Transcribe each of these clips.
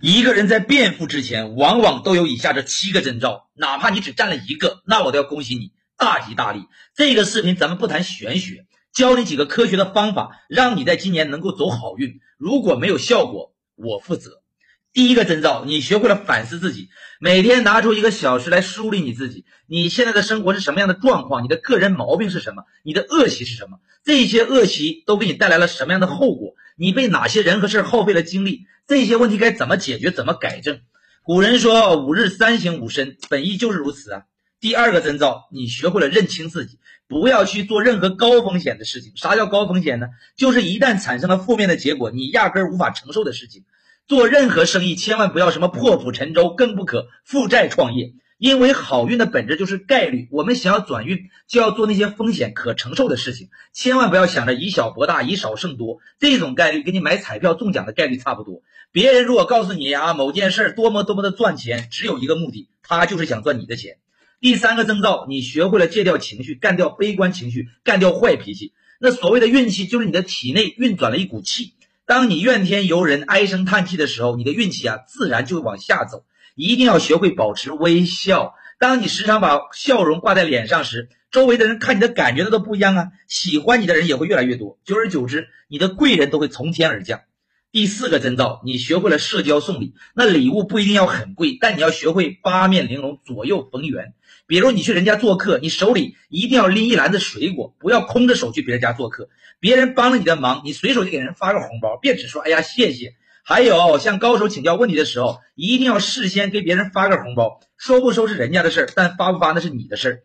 一个人在变富之前，往往都有以下这七个征兆，哪怕你只占了一个，那我都要恭喜你，大吉大利。这个视频咱们不谈玄学，教你几个科学的方法，让你在今年能够走好运。如果没有效果，我负责。第一个征兆，你学会了反思自己，每天拿出一个小时来梳理你自己，你现在的生活是什么样的状况？你的个人毛病是什么？你的恶习是什么？这些恶习都给你带来了什么样的后果？你被哪些人和事耗费了精力？这些问题该怎么解决？怎么改正？古人说五日三省吾身，本意就是如此啊。第二个征兆，你学会了认清自己，不要去做任何高风险的事情。啥叫高风险呢？就是一旦产生了负面的结果，你压根无法承受的事情。做任何生意，千万不要什么破釜沉舟，更不可负债创业。因为好运的本质就是概率，我们想要转运，就要做那些风险可承受的事情。千万不要想着以小博大，以少胜多，这种概率跟你买彩票中奖的概率差不多。别人如果告诉你啊某件事多么多么的赚钱，只有一个目的，他就是想赚你的钱。第三个征兆，你学会了戒掉情绪，干掉悲观情绪，干掉坏脾气。那所谓的运气，就是你的体内运转了一股气。当你怨天尤人、唉声叹气的时候，你的运气啊，自然就会往下走。一定要学会保持微笑。当你时常把笑容挂在脸上时，周围的人看你的感觉都不一样啊。喜欢你的人也会越来越多，久而久之，你的贵人都会从天而降。第四个征兆，你学会了社交送礼。那礼物不一定要很贵，但你要学会八面玲珑、左右逢源。比如你去人家做客，你手里一定要拎一篮子水果，不要空着手去别人家做客。别人帮了你的忙，你随手就给人发个红包，别只说“哎呀，谢谢”。还有向高手请教问题的时候，一定要事先给别人发个红包。收不收是人家的事儿，但发不发那是你的事儿。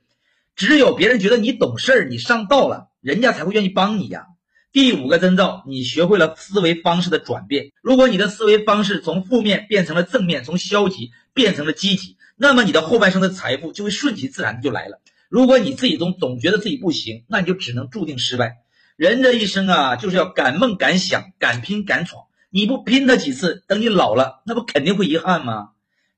只有别人觉得你懂事儿，你上道了，人家才会愿意帮你呀。第五个征兆，你学会了思维方式的转变。如果你的思维方式从负面变成了正面，从消极变成了积极。那么你的后半生的财富就会顺其自然的就来了。如果你自己总总觉得自己不行，那你就只能注定失败。人这一生啊，就是要敢梦敢想，敢拼敢闯。你不拼他几次，等你老了，那不肯定会遗憾吗？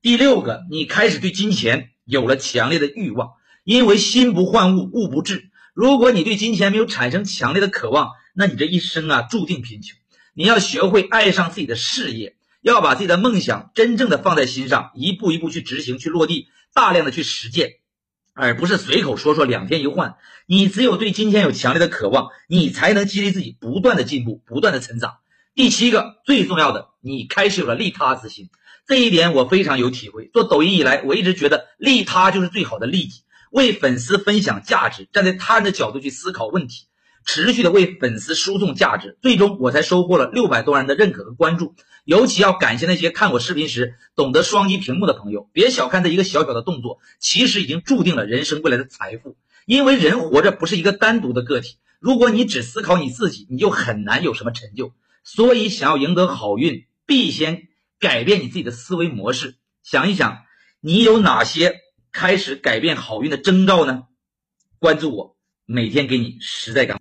第六个，你开始对金钱有了强烈的欲望，因为心不换物，物不至。如果你对金钱没有产生强烈的渴望，那你这一生啊，注定贫穷。你要学会爱上自己的事业。要把自己的梦想真正的放在心上，一步一步去执行、去落地，大量的去实践，而不是随口说说，两天一换。你只有对金钱有强烈的渴望，你才能激励自己不断的进步、不断的成长。第七个最重要的，你开始有了利他之心，这一点我非常有体会。做抖音以来，我一直觉得利他就是最好的利己，为粉丝分享价值，站在他人的角度去思考问题。持续的为粉丝输送价值，最终我才收获了六百多人的认可和关注。尤其要感谢那些看我视频时懂得双击屏幕的朋友。别小看这一个小小的动作，其实已经注定了人生未来的财富。因为人活着不是一个单独的个体，如果你只思考你自己，你就很难有什么成就。所以，想要赢得好运，必先改变你自己的思维模式。想一想，你有哪些开始改变好运的征兆呢？关注我，每天给你实在感。